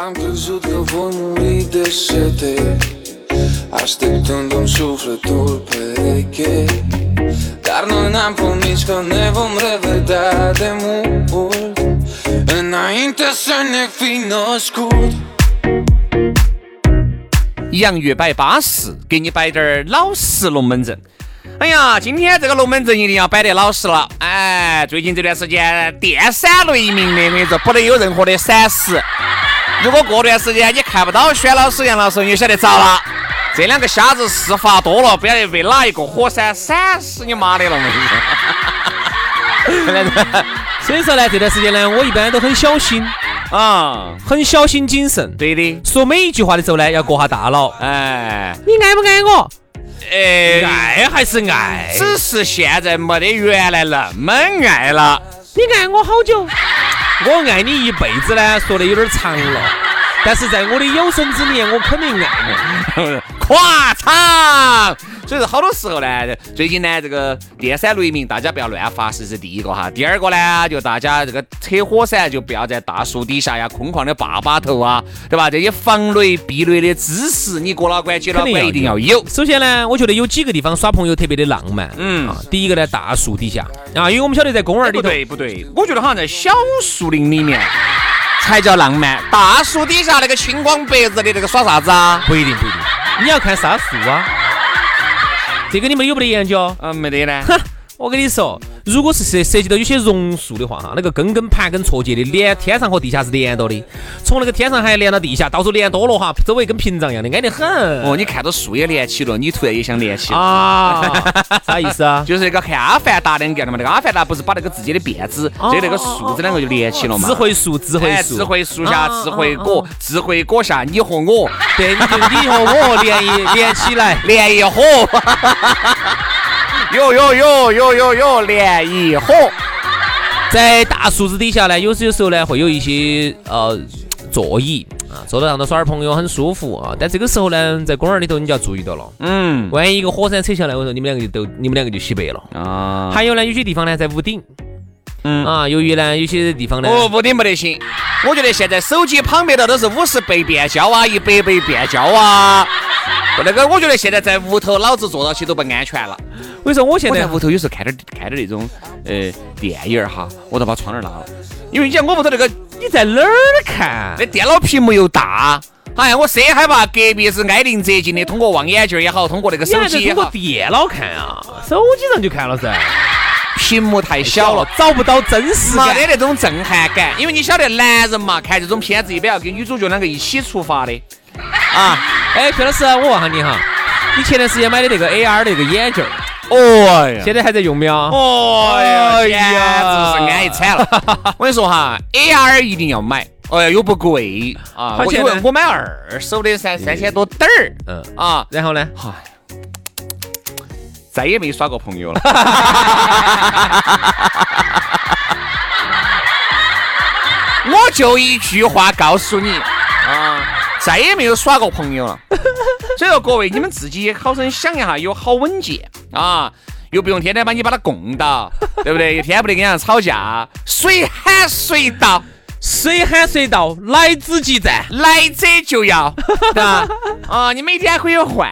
Am crezut că voi muri de sete Așteptându-mi sufletul pereche Dar noi n-am promis că ne vom revedea de mult Înainte să ne fi născut 洋芋摆巴适，给你摆点儿老实龙门阵。哎呀，今天这个龙门阵一定要摆得老实了。哎，最近这段时间电闪雷鸣的，我跟你说，不得有任何的闪失。如果过段时间你看不到轩老师、杨老师，你就晓得咋了。这两个瞎子事发多了，不晓得被哪一个火山闪死你妈的了！我跟你说。所以说呢，这段时间呢，我一般都很小心，啊，很小心谨慎。对的，说每一句话的时候呢，要过下大脑。哎，你爱不爱我？哎，爱还是爱？只是现在没得原来那么爱了。你爱我好久？我爱你一辈子呢，说的有点长了。但是在我的有生之年，我肯定爱你。夸张。所以说，好多时候呢，最近呢，这个电闪雷鸣，大家不要乱发，这是第一个哈。第二个呢，就大家这个扯火伞，就不要在大树底下呀，空旷的坝坝头啊，对吧？这些防雷避雷的知识，你过了关、接了关一定要有。首先呢，我觉得有几个地方耍朋友特别的浪漫。嗯啊，第一个呢，大树底下啊，因为我们晓得在公园里不头，对不对，我觉得好像在小树林里面才叫浪漫，大树底下那个青光白日的那个耍啥子啊？不一定不一定，你要看啥树啊？这个你们有没得研究？嗯，没得呢。哼，我跟你说，如果是涉涉及到有些榕树的话，哈，那个根根盘根错节的，连天上和地下是连到的，从那个天上还连到地下，到时候连多了哈，周围跟屏障一样的，安得很。哦，你看到树也连起了，你突然也想连起了。啊，啥意思啊？就是那个看《阿凡达》两个的嘛，那个阿凡达不是把那个自己的辫子，这那个树子两个就连起了嘛。智慧树，智慧哎，树，智慧树下，啊智慧果，智慧果下，你和我对，你你和我连一连起来，连一伙。哟哟哟哟哟哟，脸一红。在大树子底下呢，有时有时候呢会有一些呃座椅啊，坐到上头耍点朋友很舒服啊。但这个时候呢，在公园里头你就要注意到了，嗯万一一个火山扯下来，我说你们两个就都你们两个就洗白了。啊，还有呢，有些地方呢在屋顶，嗯啊，由于呢有些地方呢，哦，屋顶没得行。我觉得现在手机旁边的都是五十倍变焦啊，一百倍变焦啊。那个，我觉得现在在屋头，老子坐到起都不安全了。我跟你说，我现在屋头有时候看点看点那种呃电影儿哈，我都把窗帘拉了，因为你讲我屋头那个你在哪儿看？那电脑屏幕又大，哎呀，我谁害怕隔壁是挨邻则近的，通过望远镜也好，通过那个手机也好，电脑看啊？手机上就看了噻，屏幕太小了。找不到真实感。没得那种震撼感，因为你晓得男人嘛，看这种片子一般要跟女主角两个一起出发的啊。哎，薛老师，我问下你哈，你前段时间买的那个 AR 那个眼镜儿，哦呀，现在还在用没有？哦呀，哎呀直是安逸惨了。我跟你说哈，AR 一定要买，哎呀，又不贵啊，我我买二手的三三千多点儿，嗯啊，然后呢？嗨，再也没耍过朋友了。我就一句话告诉你啊，再也没有耍过朋友了。所以说，各位你们自己好生想一下，有好稳健啊，又不用天天把你把他供到，对不对？又天天不得跟人家吵架，随喊随到。随喊随到，来之即战。来者就要，对吧？啊，你每天可以换，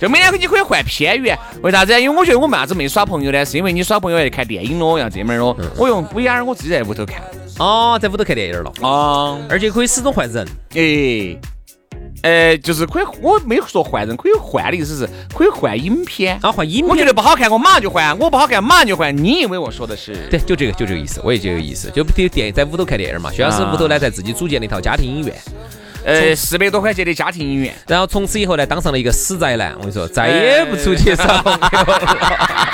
就每天你可以换偏远。为啥子？因为我觉得我为啥子没耍朋友呢？是因为你耍朋友要看电影咯，要这门儿咯。我用 VR 我自己在屋头看。哦，在屋头看电影了，啊，而且可以始终换人。哎，呃，就是可以，我没说换人，可以换的意思是可以换影片。啊，换影片我觉得不好看，我马上就换；我不好看，马上就换。你以为我说的是？对，就这个，就这个意思，我也就这个意思，就比如电在屋头看电影嘛，薛老师屋头呢在自己组建了一套家庭影院，呃，四百多块钱的家庭影院，然后从此以后呢当上了一个死宅男，我跟你说，再也不出去耍朋友了。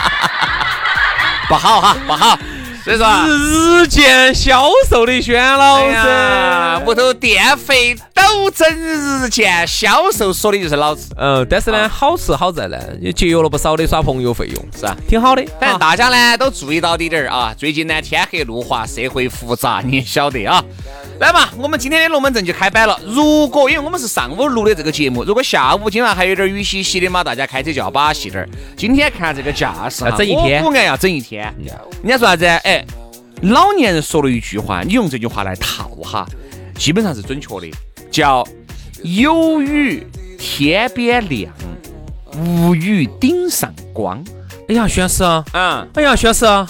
不好哈，不好。所以说啊，日渐消瘦的轩老师，屋头电费陡增日渐消瘦，说的就是老子，嗯，但是呢，好是好在呢，也节约了不少的耍朋友费用，是啊。挺好的。反正啊大家呢都注意到滴点儿啊，最近呢天黑路滑，社会复杂，你也晓得啊。来嘛，我们今天的龙门阵就开摆了。如果因为我们是上午录的这个节目，如果下午今晚还有点雨淅淅的嘛，大家开车就要把戏点儿。今天看这个架势，要整一天我估计要整一天。人家说啥子？哎，老年人说了一句话，你用这句话来套哈，基本上是准确的，叫“有雨天边亮，无雨顶上光哎呀，轩师啊，”。嗯。哎呀，轩师啊，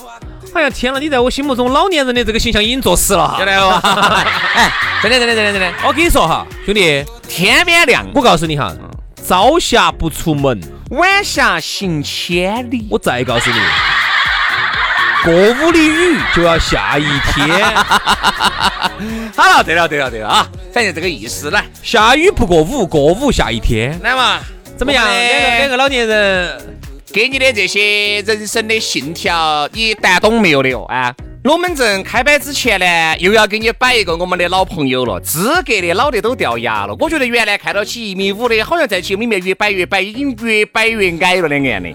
哎呀，天呐，你在我心目中老年人的这个形象已经坐实了哈。晓得哦，哎，真的真的真的真的，我跟你说哈，兄弟，天边亮，我告诉你哈，朝霞不出门，晚霞行千里。我再告诉你，过午的雨就要下一天，好了，对了对了对了啊，反正这个意思，来下雨不过午，过午下一天，来嘛，怎么样？两个两个老年人，给你的这些人生的信条，你读懂没有的哦？啊，龙门阵开摆之前呢，又要给你摆一个我们的老朋友了，资格的老的都掉牙了。我觉得原来看到起一米五的，好像在节目里面越摆越摆，已经越摆越矮了两个样的。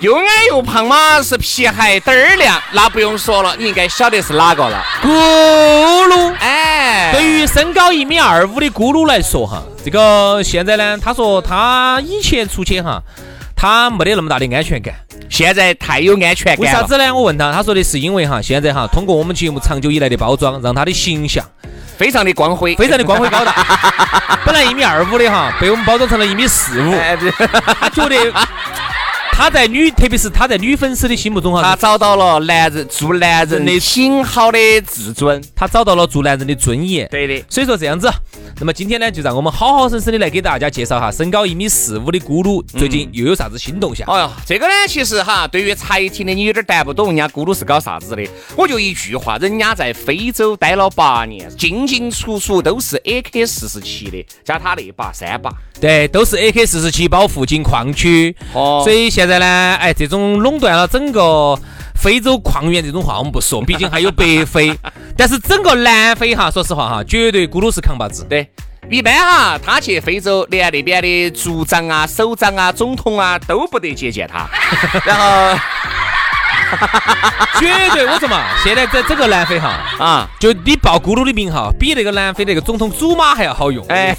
又矮又胖嘛，是皮鞋灯儿亮，那不用说了，你应该晓得是哪个了。咕噜。哎，对于身高一米二五的咕噜来说哈，这个现在呢，他说他以前出去哈，他没得那么大的安全感。现在太有安全感了。为啥子呢？我问他，他说的是因为哈，现在哈，通过我们节目长久以来的包装，让他的形象非常的光辉，非常的光辉高大。本来一米二五的哈，被我们包装成了一米四五，觉得他在女，特别是他在女粉丝的心目中哈，他找到了男人做男人的挺好的自尊。他找到了做男人的尊严。对的，所以说这样子，那么今天呢，就让我们好好生生的来给大家介绍哈，身高一米四五的咕噜最近又有啥子新动向？哎呀，这个呢，其实哈，对于才听的你有点谈不懂，人家咕噜是搞啥子的。我就一句话，人家在非洲待了八年，进进出出都是 AK 四十七的，加他那把三把。对，都是 AK 四十七包附近矿区，哦所以现在呢，哎，这种垄断了整个非洲矿源这种话我们不说，毕竟还有北非，但是整个南非哈，说实话哈，绝对咕噜是扛把子。对，一般哈，他去非洲，连那边的族长啊、首长啊、总统啊都不得接见他。然后 绝对，我说嘛，现在在整个南非哈，啊，就你报咕噜的名号，比那个南非那个总统祖玛还要好用。哎，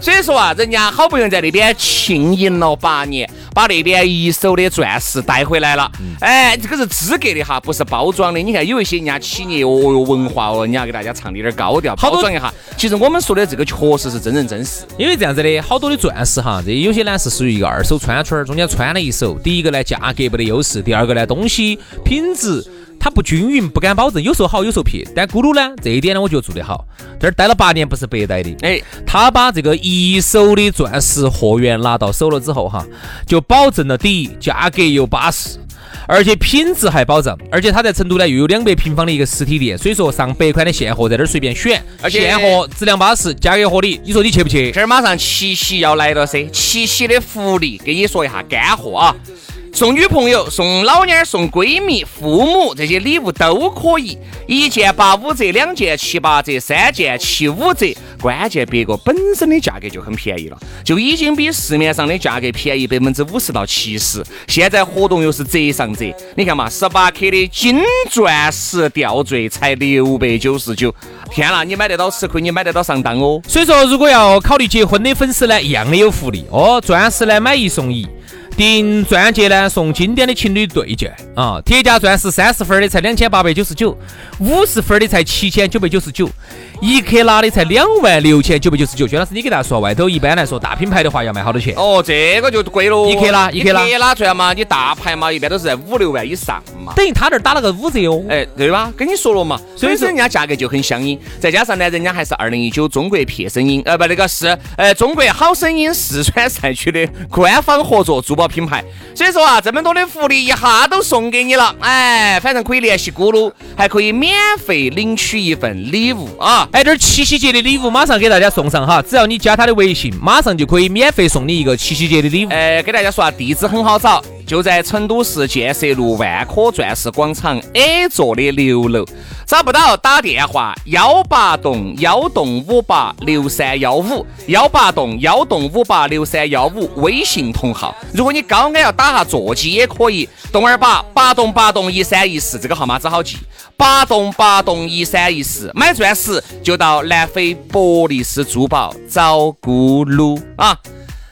所以说啊，人家好不容易在那边庆迎了八年，把那边一手的钻石带回来了。哎，这个是资格的哈，不是包装的。你看有一些人家企业哦哟文化哦，人家给大家唱的有点高调，包装一下。其实我们说的这个确实是真人真事。因为这样子的，好多的钻石哈，这有些呢是属于一个二手穿圈儿，中间穿了一手。第一个呢，价格不得优势；第二个呢，东西品质它不均匀，不敢保证，有时候好，有时候撇。但咕噜呢，这一点呢，我觉得做得好。这儿待了八年不是白待的，哎，他把这个一手的钻石货源拿到手了之后哈，就保证了第一，价格又巴适。而且品质还保证，而且他在成都呢又有两百平方的一个实体店，所以说上百款的现货在这儿随便选，而且现货质量巴适，价格合理，你说你去不去？这儿马上七夕要来了噻，七夕的福利给你说一下干货啊！送女朋友、送老娘、送闺蜜、父母这些礼物都可以，一件八五折，两件七八折，三件七五折。关键别个本身的价格就很便宜了，就已经比市面上的价格便宜百分之五十到七十。现在活动又是折上折，你看嘛，十八克的金钻石吊坠才六百九十九，天啦，你买得到吃亏，你买得到上当哦。所以说，如果要考虑结婚的粉丝呢，一样的有福利哦。钻石呢买一送一，订钻戒呢送经典的情侣对戒啊。铁价钻石三十分的才两千八百九十九，五十分的才七千九百九十九，一克拉的才两万六千九百九十九。薛老师，你给大家说，外头一般来说大品牌的话要卖好多钱？哦，这个就贵喽，一克拉一一克拉克拉钻嘛，你大牌嘛，一般都是在五六万以上嘛。等于他那儿打了个五折哦。哎，对吧？跟你说了嘛，所以说所以说人家价格就很相应，再加上呢，人家还是二零一九中国撇声音，呃，不，那个是呃中国好声音四川赛区的官方合作珠宝品牌。所以说啊，这么多的福利一下都送给你了，哎，反正可以联系咕噜，还可以免费领取一份礼物啊。哎，这儿七夕节的礼物马上给大家送上哈，只要你加他的微信，马上就可以免费送你一个七夕节的礼物。呃，给大家说啊，地址很好找，就在成都市建设路万科钻石广场 A 座的六楼。找不到打电话幺八栋幺栋五八六三幺五幺八栋幺栋五八六三幺五微信同号。如果你刚刚要打下座机也可以，栋二八八栋八栋一三一四这个号码只好记，八栋八栋一三一四。买钻石就到南非伯利斯珠宝找咕噜啊！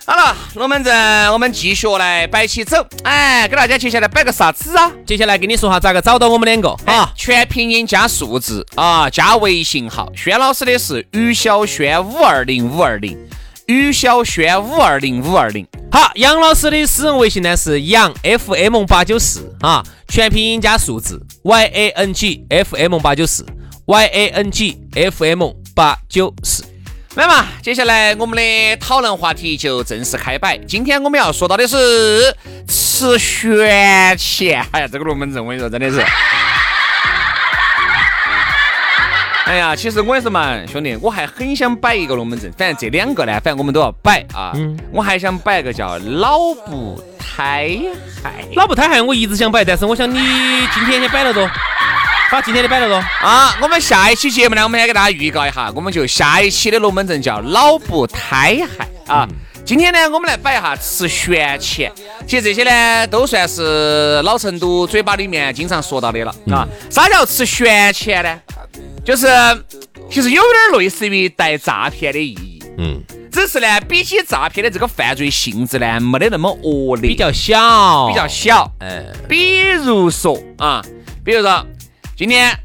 好了，龙门阵我们继续来摆起走。哎，给大家接下来摆个啥子啊？接下来跟你说下，咋个找到我们两个啊啊？，全拼音加数字啊，加微信号。轩老师的是于小轩五二零五二零，于小轩五二零五二零。好，杨老师的私人微信呢是杨 FM 八九四啊，全拼音加数字 Y A N G F M 八九四 Y A N G F M 八九四。来嘛，接下来我们的讨论话题就正式开摆。今天我们要说到的是吃悬钱。哎呀，这个龙门阵我跟你说，真的是。哎呀，其实我也是嘛，兄弟，我还很想摆一个龙门阵，反正这两个呢，反正我们都要摆啊。我还想摆一个叫老不胎害。老不胎害，我一直想摆，但是我想你今天先摆了多，把今天的摆了多。啊，我们下一期节目呢，我们先给大家预告一下，我们就下一期的龙门阵叫老不胎害啊。今天呢，我们来摆一下吃悬钱。其实这些呢，都算是老成都嘴巴里面经常说到的了啊。啥叫吃悬钱呢？就是其实有点类似于带诈骗的意义，嗯，只是呢，比起诈骗的这个犯罪性质呢，没得那么恶劣，比较小，比较小。嗯，比如说啊，比如说今天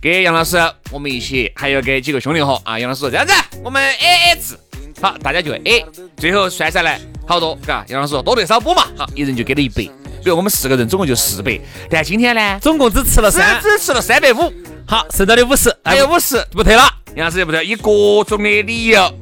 给杨老师，我们一起还有给几个兄弟伙啊，杨老师说这样子，我们 A A 制，好，大家就哎最后算下来好多，嘎，杨老师说多对少补嘛，好，一人就给了一百，比如我们四个人总共就四百，但今天呢，总共只吃了只三，只吃了三百五，好，剩到的五十，还有五十，不退了。杨老师也不退，以各种的理由。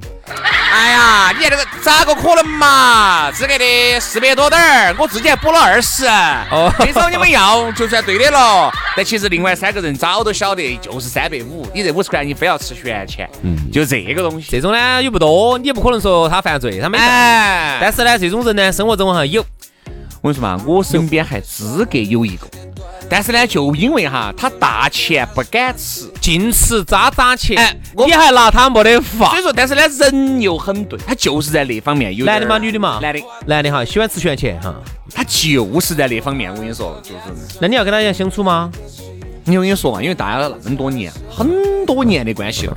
哎呀，你看这个咋个可能嘛？资格的四百多点儿，我自己还补了二十。哦这时候你们要就算对的了。但其实另外三个人早都晓得，就是三百五。你这五十块你非要吃悬钱，嗯，就这个东西。这种呢又不多，你也不可能说他犯罪，他没犯。哎，但是呢，这种人呢，生活中哈有，我跟你说嘛，我身边还资格有一个，但是呢，就因为哈他大钱不敢吃，净吃渣渣钱，你还拿他没得法所以。说，但是呢人又很对，他就是在那方面有男的吗？女的嘛？男的，男的哈，喜欢吃悬钱哈。他就是在那方面，我跟你说，就是那你要跟他一样相处吗？你我跟你说嘛，因为大家那么多年，很多年的关系了，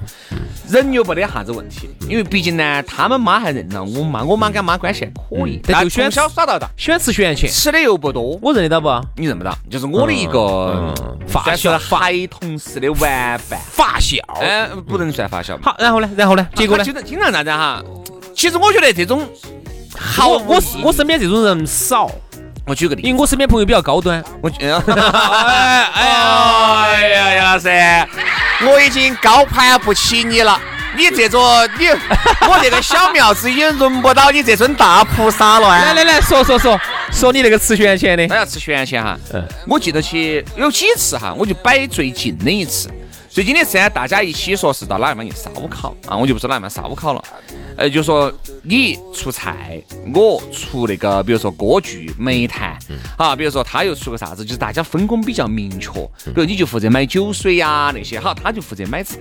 人又没得啥子问题。因为毕竟呢，他们妈还认了我妈，我妈跟妈关系还可以嗯，但但就喜欢从小耍到大，喜欢吃悬钱，吃的又不多，我认得到不？你认不到。就是我的一个嗯发小孩童式的玩伴，发小。哎，不能算发小。好，然后呢？然后呢？结果呢？经常经常啥子哈？其实我觉得这种好我我身边这种人少，我举个例子因为我身边朋友比较高端。我觉得，哎哎呀，哎呀，杨老师，我已经高攀不起你了。你这座你，我这个小庙子已经轮不到你这尊大菩萨了。来来来说说说说你那个吃悬钱的那。要吃悬钱哈嗯，我记得起有几次哈，我就摆最近的一次。最近的次呢，大家一起说是到哪地方去烧烤啊，我就不说哪地方烧烤了。呃，就说你出菜，我出那个，比如说锅具、煤炭，好，比如说他又出个啥子，就是大家分工比较明确。比如你就负责买酒水呀、那些，好，他就负责买菜。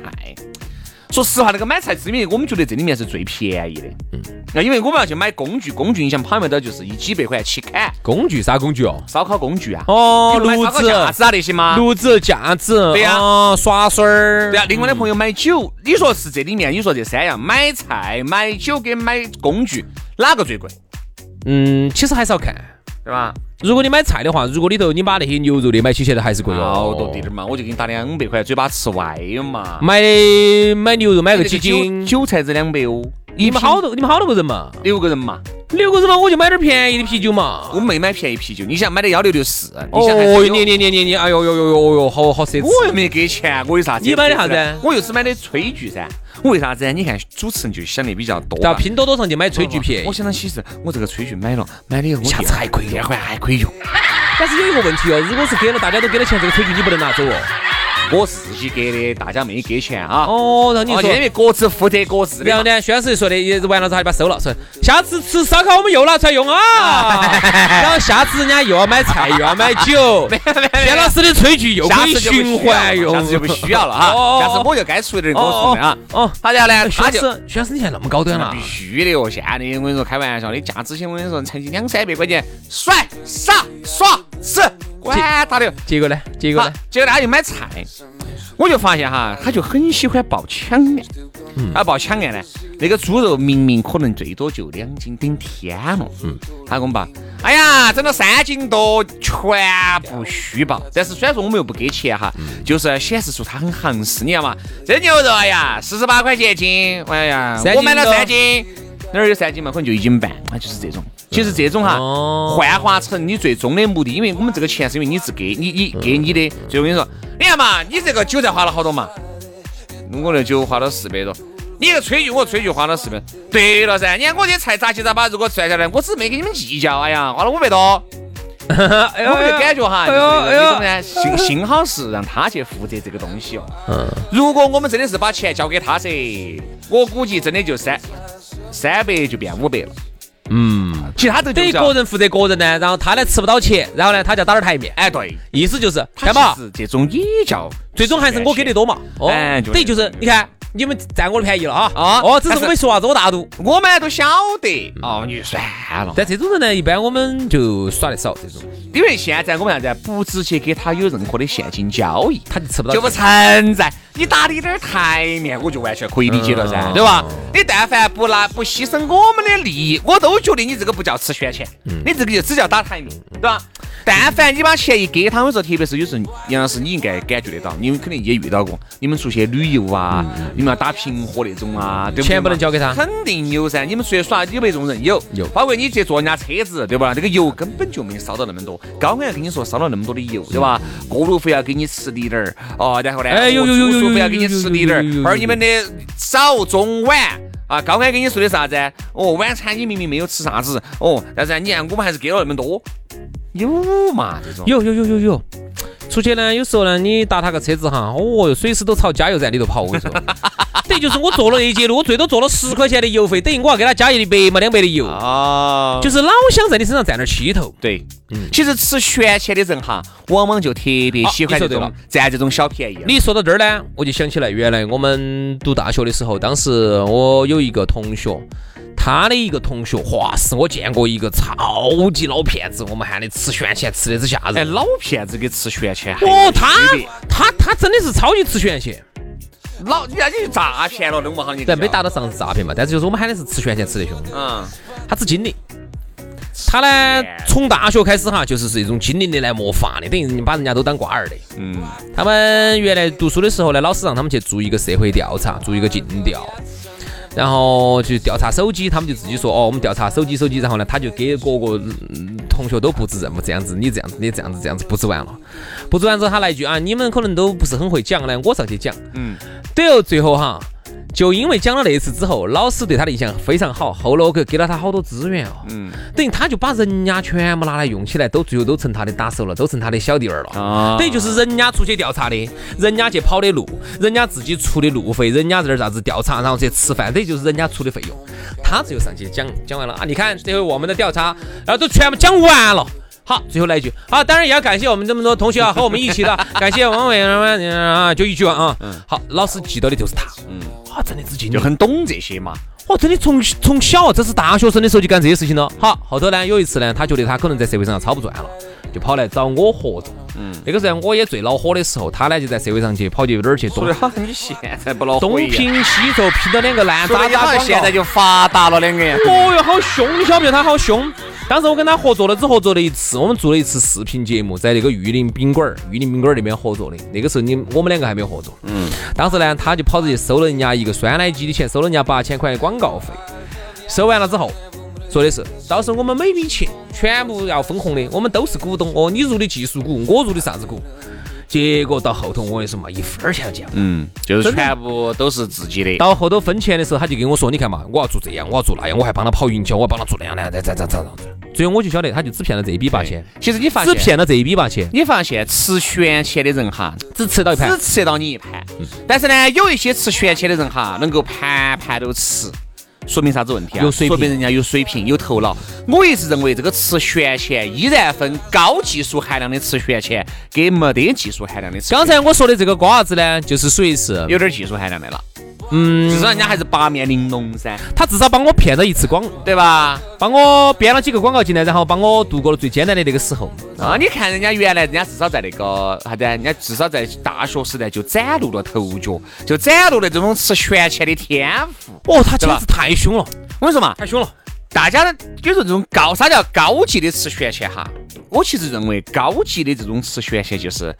说实话，那个买菜之名，我们觉得这里面是最便宜的。嗯，那因为我们要去买工具，工具你想跑没到就是一几百块起砍，工具啥工具哦？烧烤工具啊。哦，炉子、架子啊那些吗？炉子、架子，对呀刷刷水儿，对呀，另外的朋友买酒，你说是这里面，你说这三样，买菜、买酒跟买工具，哪个最贵？嗯，其实还是要看。对吧？如果你买菜的话，如果里头你把那些牛肉的买起起来还是贵好哦，多滴点儿嘛，我就给你打两百块，嘴巴吃歪嘛。买买牛肉买个几斤，韭韭菜子两百哦，你们好多你们好多个人嘛？六个人嘛，六个人嘛，我就买点便宜的啤酒嘛。我没买便宜啤酒，你想买的幺六六四，哦，你你你你你，哎呦呦呦呦呦，好好奢侈。我又没给钱，我有啥子？你买的啥子我又是买的炊具噻。我为啥子？你看主持人就想的比较多。到拼多多上去买炊具便宜我。想到起是，我这个炊具买了，买了以后我下次还可以电话还可以用。但是有一个问题哦，如果是给了大家都给了钱，这个炊具你不能拿走哦。我自己给的，大家没给钱啊。哦，然后你因为各自负责各自的。然后呢，薛老师说的也完了之后，他就把它收了，说下次吃烧烤我们又拿出来用啊。然后下次人家又要买菜又要买酒，薛老师的炊具又可以下次循环用，下次就不需要了哈。哦下次我就该出的人给我出的啊。哦，他然后呢，薛老他就师，薛老师你现在那么高端了必。须的哦，现在的我跟你说开玩笑的，价值型我跟你说，成绩两三百块钱，甩杀耍吃，管他的。结果呢？结果呢？，结果他就买菜，我就发现哈，他就很喜欢报抢案。嗯他报抢案呢，那个猪肉明明可能最多就两斤顶天了，嗯，他给我们报，哎呀，整了三斤多，全部虚报。但是虽然说我们又不给钱哈，嗯就是显示出他很行势，你知道吗？这牛肉哎呀，四十八块钱一斤，哎呀我买了三斤，哪儿有三斤嘛？可能就一斤半，啊，就是这种。其实这种哈，哦。幻化成你最终的目的，因为我们这个钱是因为你是给你你给你的，所以我跟你说，你看嘛，你这个韭菜花了好多嘛，我那酒花了四百多，你这个炊具我炊具花了四百，对了噻，你看我这菜杂七杂八，如果算下来，我只是没给你们计较，哎呀，花了五百多，哎呦我们就感觉哈，就是这种呢，幸幸好是让他去负责这个东西哦。如果我们真的是把钱交给他噻，我估计真的就三三百就变五百了。嗯，其他都等于个人负责个人呢，然后他呢吃不到钱，然后呢他就要打点台面，哎对，意思就是他干嘛？这种也叫最终还是我给的多嘛。哦哎等于就是你看你们占我的便宜了啊啊哦，只是我没说啥子，我大度。我们都晓得哦，你就算了。但这种人呢，一般我们就耍得少，这种因为现在我们啥子，不直接给他有任何的现金交易，他就吃不到就不。存在。你打的一点儿台面，我就完全可以理解了噻，嗯对吧？你但凡不拿不牺牲我们的利益，我都觉得你这个不叫吃悬钱，嗯你这个就只叫打台面，对吧？但凡你把钱一给他，们说，特别是有时候杨老师你应该感觉得到，你们肯定也遇到过，你们出去旅游啊，你们要打平和那种啊，对不对嗯钱不能交给他肯定有噻。你们出去耍有没有这种人？有有包括你去坐人家车子，对吧？这个油根本就没烧到那么多，高安要跟你说烧了那么多的油，对吧？过路费要给你吃滴点儿，哦，然后呢，哎有有有有有住宿费要给你吃滴点儿而你们的早中晚。啊，高安跟你说的啥子？哦，晚餐你明明没有吃啥子，哦，但是你看我们还是给了那么多，有嘛这种？有有有有有。出去呢，有时候呢，你搭他个车子哈，哦，随时都朝加油站里头跑。我跟你说，等于就是我坐了那一节路，我最多坐了十块钱的油费，等于我要给他加一百嘛两百的油，啊，就是老想在你身上占点气头。对，其实吃悬钱的人哈，往往就特别喜欢这种占这种小便宜。你说到这儿呢，我就想起来，原来我们读大学的时候，当时我有一个同学，他的一个同学，哇，是我见过一个超级老骗子，我们喊的吃悬钱吃的之吓人哎，老骗子给吃悬钱哦，他他他真的是超级吃悬钱，老人家就诈骗了，弄不好你但没达到上次诈骗嘛，但是就是我们喊的是吃悬钱吃的凶。嗯，他吃精灵。他呢，从大学开始哈，就是是一种精灵的来模范的，等于把人家都当瓜儿的。嗯，他们原来读书的时候呢，老师让他们去做一个社会调查，做一个尽调，然后去调查手机，他们就自己说哦，我们调查手机手机，然后呢，他就给各个、同学都布置任务，这样子，你这样子，你这样子，这样子布置完了，布置完之后他来一句啊，你们可能都不是很会讲，呢我上去讲，嗯，对哦，最后哈。就因为讲了那次之后，老师对他的印象非常好，后来我给给了他好多资源哦。嗯，等于他就把人家全部拿来用起来，都最后都成他的打手了，都成他的小弟儿了。啊等于就是人家出去调查的，人家去跑的路，人家自己出的路费，人家在那儿啥子调查，然后去吃饭，等于就是人家出的费用。他只有上去讲讲完了啊，你看这回我们的调查，然后都全部讲完了。好，最后来一句，啊，当然也要感谢我们这么多同学啊，和我们一起的，感谢王伟啊，就一句话啊。好，老师记到的就是他。嗯，啊，真的是。就很懂这些嘛。哦，真的从从小，这是大学生的时候就干这些事情了。好，后头呢，有一次呢，他觉得他可能在社会上操不转了，就跑来找我合作。嗯，那个时候我也最恼火的时候，他呢就在社会上去跑去哪儿去东说的好你现在不恼东火东拼西凑，拼到两个烂说渣渣现在就发达了两个人。哦哟，好凶！你晓不晓得他好凶？当时我跟他合作了，只合作了一次，我们做了一次视频节目，在那个玉林宾馆儿，玉林宾馆儿那边合作的。那个时候你我们两个还没有合作。嗯。当时呢，他就跑着去收了人家一个酸奶机的钱，收了人家八千块的广告费。收完了之后，说的是，到时候我们每笔钱全部要分红的，我们都是股东哦，你入的技术股，我入的啥子股？结果到后头，我跟你说嘛，一分钱都见不到。嗯，就是全部都是自己的。到后头分钱的时候，他就跟我说：“你看嘛，我要做这样，我要做那样，我还帮他跑营销，我要帮他做那样那样，再再再再再。”最后我就晓得，他就只骗了这一笔八千，其实你发现，只骗了这一笔八千，你发现吃悬钱的人哈，只吃到一盘只。吃得到你一盘。但是呢，有一些吃悬钱的人哈，能够盘盘都吃。说明啥子问题啊？有水平说明人家有水平、有头脑。我一直认为这个吃悬钱依然分高技术含量的吃悬钱跟没得技术含量的吃。刚才我说的这个瓜子呢，就是属于是，有点技术含量的了，嗯，至少人家还是八面玲珑噻，他至少帮我骗了一次广，对吧？帮我编了几个广告进来，然后帮我度过了最艰难的那个时候。啊，你看人家原来人家至少在那个啥子啊，人家至少在大学时代就展露了头角，就展露了这种吃悬钱的天赋。哦，他简直太凶了，我跟你说嘛，太凶了。大家呢，比如说这种高，啥叫高级的吃悬钱哈？我其实认为高级的这种吃悬钱就是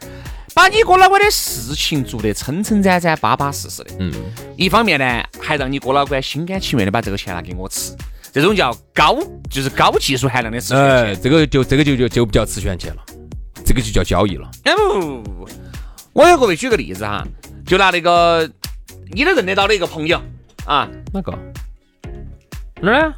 把你哥老倌的事情做得撑撑展展、巴巴适适的。嗯，一方面呢，还让你哥老倌心甘情愿的把这个钱拿给我吃，这种叫高，就是高技术含量的吃悬哎，这个就这个就就就不叫吃悬钱了，这个就叫交易了。哎不，我给各位举个例子哈，就拿那个你都认得到的一个朋友啊，哪个？哪儿呢？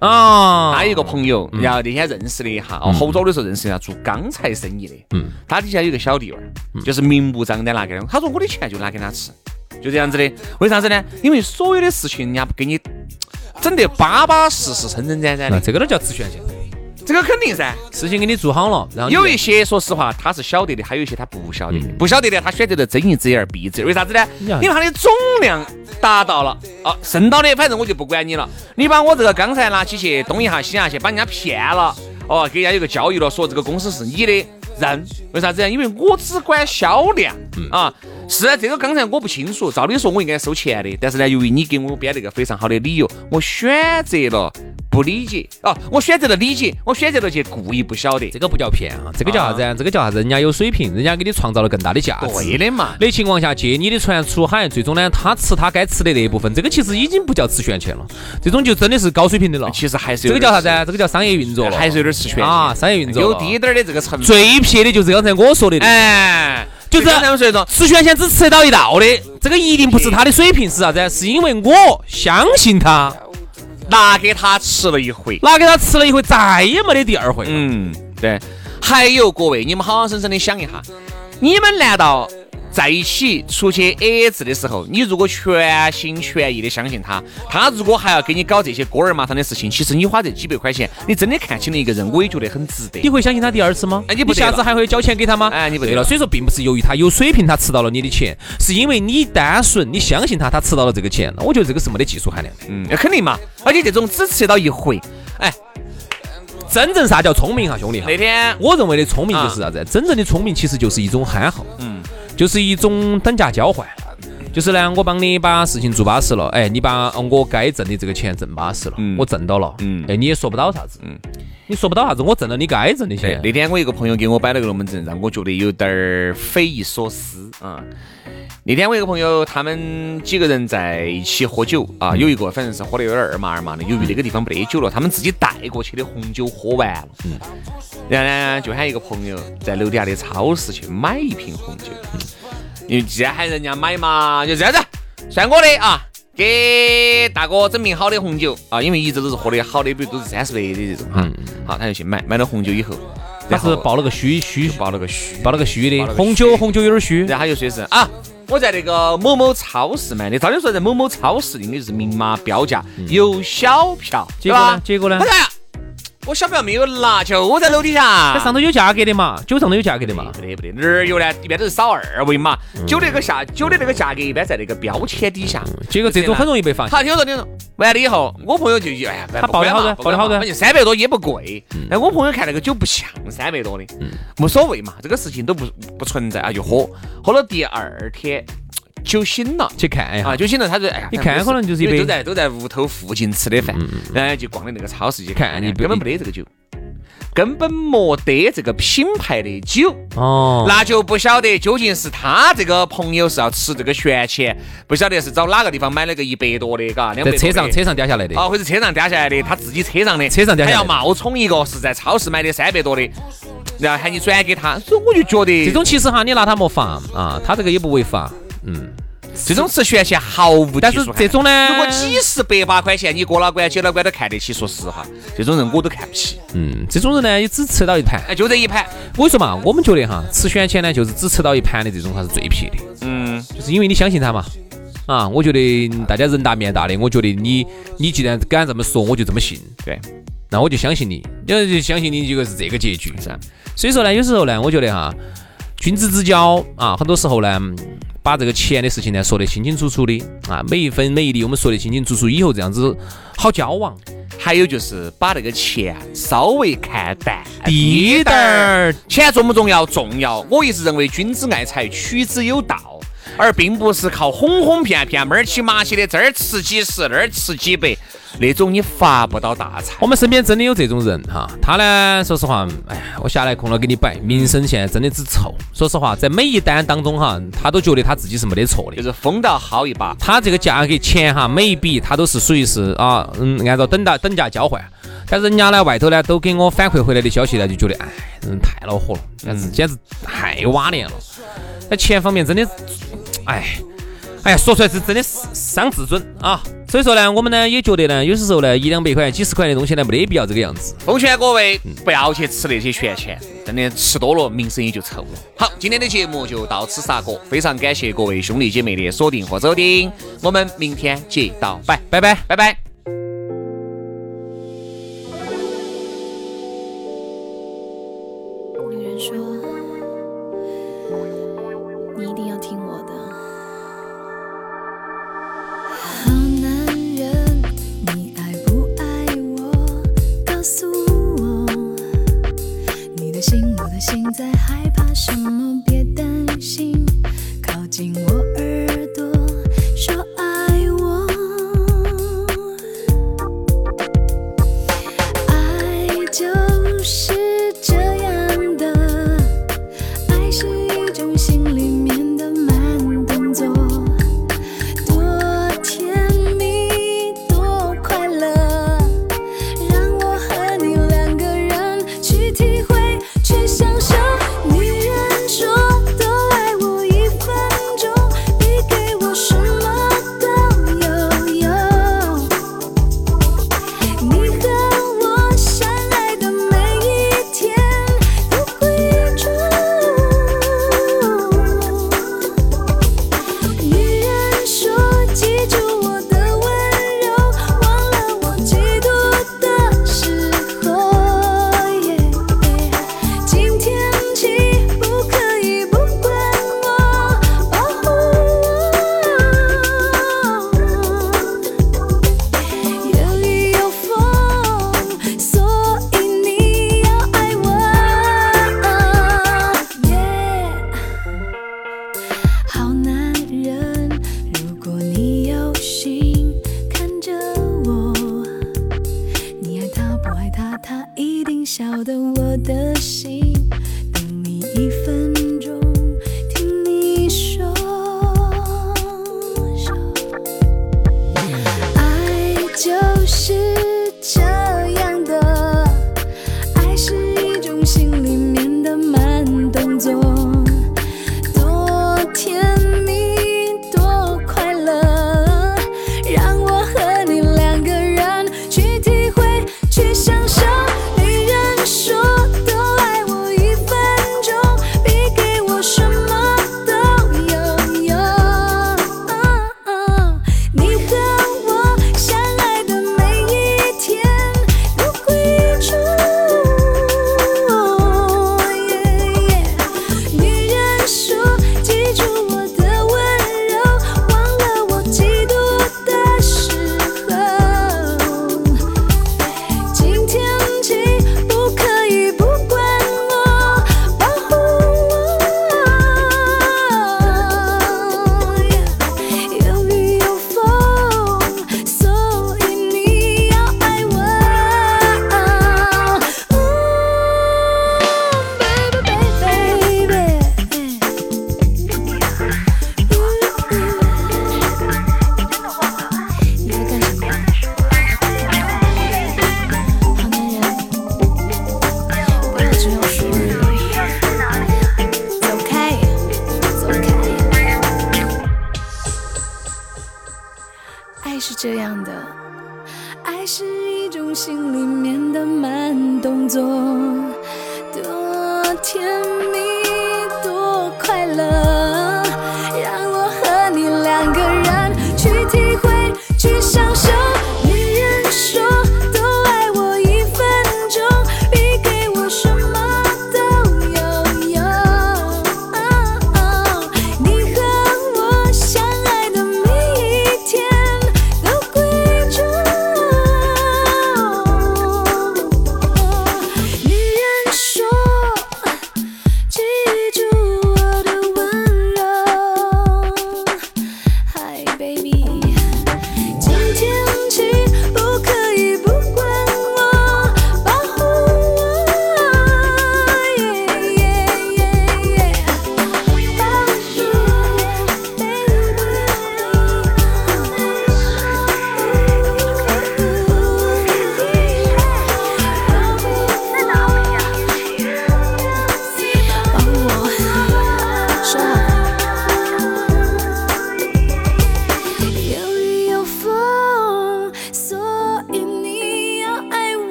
啊，他有一个朋友，然后那天认识了一下，哦，好早的时候认识一下，做钢材生意的。嗯，他底下有个小弟娃儿，就是明目张胆拿给他。他说我的钱就拿给他吃，就这样子的。为啥子呢？因为所有的事情人家不给你整得巴巴适适、撑撑展展的，这个都叫吃悬钱。这个肯定噻。事情给你做好了，然后有一些说实话他是晓得的，还有一些他不晓得的。嗯不晓得的他选择了睁一只眼闭一只眼，为啥子呢？因为他的总量达到了，啊，剩到的反正我就不管你了。你把我这个钢材拿起去东一下西一下去，把人家骗了，哦，给人家有个交易了，说这个公司是你的，认。为啥子呢？因为我只管销量嗯啊。是啊，这个刚才我不清楚，照理说我应该收钱的，但是呢，由于你给我编了一个非常好的理由，我选择了不理解哦，我选择了理解，我选择了去故意不晓得这。个不叫骗啊，这个叫啥子啊？这个叫啥子？人家有水平，人家给你创造了更大的价值。对的嘛，的情况下借你的船出海，最终呢，他吃他该吃的那一部分，这个其实已经不叫吃悬钱了，这种就真的是高水平的了。其实还是有这个叫啥子啊？这个叫商业运作了，还是有点吃悬钱啊，商业运作有低点儿的这个成本。最撇的就是刚才我说的，哎，就是刚才我说的说，吃悬钱只吃得到一道的，这个一定不是他的水平，是啥子？是因为我相信他，拿给他吃了一回。拿给他吃了一回，再也没得第二回了。嗯，对。还有各位，你们好好生生的想一下，你们难道在一起出去 AA 制的时候，你如果全心全意的相信他，他如果还要给你搞这些锅儿麻汤的事情，其实你花这几百块钱，你真的看清了一个人，我也觉得很值得你。会相信他第二次吗？哎你不下次还会交钱给他吗？哎你不对了，所以说并不是由于他有水平，他吃到了你的钱，是因为你单纯你相信他，他吃到了这个钱。那我觉得这个是没得技术含量的。嗯，那肯定嘛。而且这种只吃到一回，哎，真正啥叫聪明哈，兄弟哈？那天我认为的聪明就是啥子？真正的聪明其实就是一种憨厚，嗯，就是一种等价交换。就是呢，我帮你把事情做巴适了，哎，你把呃我该挣的这个钱挣巴适了，嗯我挣到了，嗯哎，你也说不到啥子，嗯你说不到啥子，我挣了你该挣的对，钱。那天我一个朋友给我摆了个龙门阵，让我觉得有点儿匪夷所思啊。那天我一个朋友，他们几个人在一起喝酒啊，有一个反正是喝的有点儿二麻二麻的，由于那个地方没得酒了，他们自己带过去的红酒喝完了，嗯，然后呢就喊一个朋友在楼底下的超市去买一瓶红酒，因为既然喊人家买嘛，就这样子，算我的啊。给大哥整瓶好的红酒啊，因为一直都是喝的好的，比如都是三十倍的这种哈。好，他就去买，买了红酒以后，他是报了个虚虚，报了个虚，报了个虚的红酒，红酒有点虚。然后他就说是啊，我在那个某某超市买的，照理说在某某超市应该是明码标价，有小票，结果呢对吧？？结果呢我小票没有拿，就在楼底下。它上头有价格的嘛，酒上头有价格的嘛。不得不得，哪儿有呢？一般都是扫二维码，酒那个下酒的那个价格一般在那个标签底下。结果这种很容易被发现。好，听说听说，完了以后，我朋友就哎呀，他报的好多报的好多反正三百多也不贵。但我朋友看那个酒不像三百多的，无所谓嘛，这个事情都不不存在啊，就喝。喝了第二天酒醒了。去看一啊，下，酒醒了，他说：“哎呀，你看可能就是一杯因为都在都在屋头附近吃的饭，然后就逛的那个超市去看，你根本没得这个酒，根本没得这个品牌的酒，哦，那就不晓得究竟是他这个朋友是要吃这个悬钱，不晓得是找哪个地方买了个一百多的，嘎，两百在车上车上掉下来的。啊，或者车上掉下来的，他自己车上的，车上掉下来的。还要冒充一个是在超市买的三百多的，然后喊你转给他，所以我就觉得这种其实哈，你拿他没法啊，他这个也不违法，嗯。这种吃悬钱毫无但是这种呢，如果几十百把块钱，你过了关、接了关都看得起，说实话，这种人我都看不起。嗯，这种人呢，也只吃到一盘。哎，就这一盘，我跟你说嘛，我们觉得哈，吃悬钱呢，就是只吃到一盘的这种，他是最撇的。嗯，就是因为你相信他嘛。啊，我觉得大家人大面大的，我觉得你你既然敢这么说，我就这么信。对，那我就相信你，要就相信你就是这个结局。是啊。所以说呢，有时候呢，我觉得哈，君子之交啊，很多时候呢，把这个钱的事情呢说得清清楚楚的啊，每一分每一厘我们说得清清楚楚，以后这样子好交往。还有就是把那个钱稍微看淡低点儿，钱重不重要？重要。我一直认为君子爱财，取之有道，而并不是靠哄哄骗骗、马儿起麻起的，这儿吃几十，那儿吃几百，那种你发不到大财。我们身边真的有这种人哈，他呢，说实话，哎呀，我下来空了给你摆，名声现在真的只臭。说实话，在每一单当中哈，他都觉得他自己是没得错的，就是疯到薅一把。他这个价格钱哈，每一笔他都是属于是啊，嗯，按照等到等价交换。但人家呢，外头呢都给我反馈回来的消息呢，就觉得哎，人太恼火了，简直简直太挖脸了。在钱方面真的，哎，哎呀，说出来是真的是伤自尊啊。所以说呢，我们呢也觉得呢，有些时候呢，一两百块、几十块的东西呢，没得必要这个样子。奉劝各位不要去吃那些悬钱，真的吃多了名声也就臭了。好，今天的节目就到此杀过，非常感谢各位兄弟姐妹的锁定和收听，我们明天接到拜，拜拜。拜拜。女人说：“你一定要听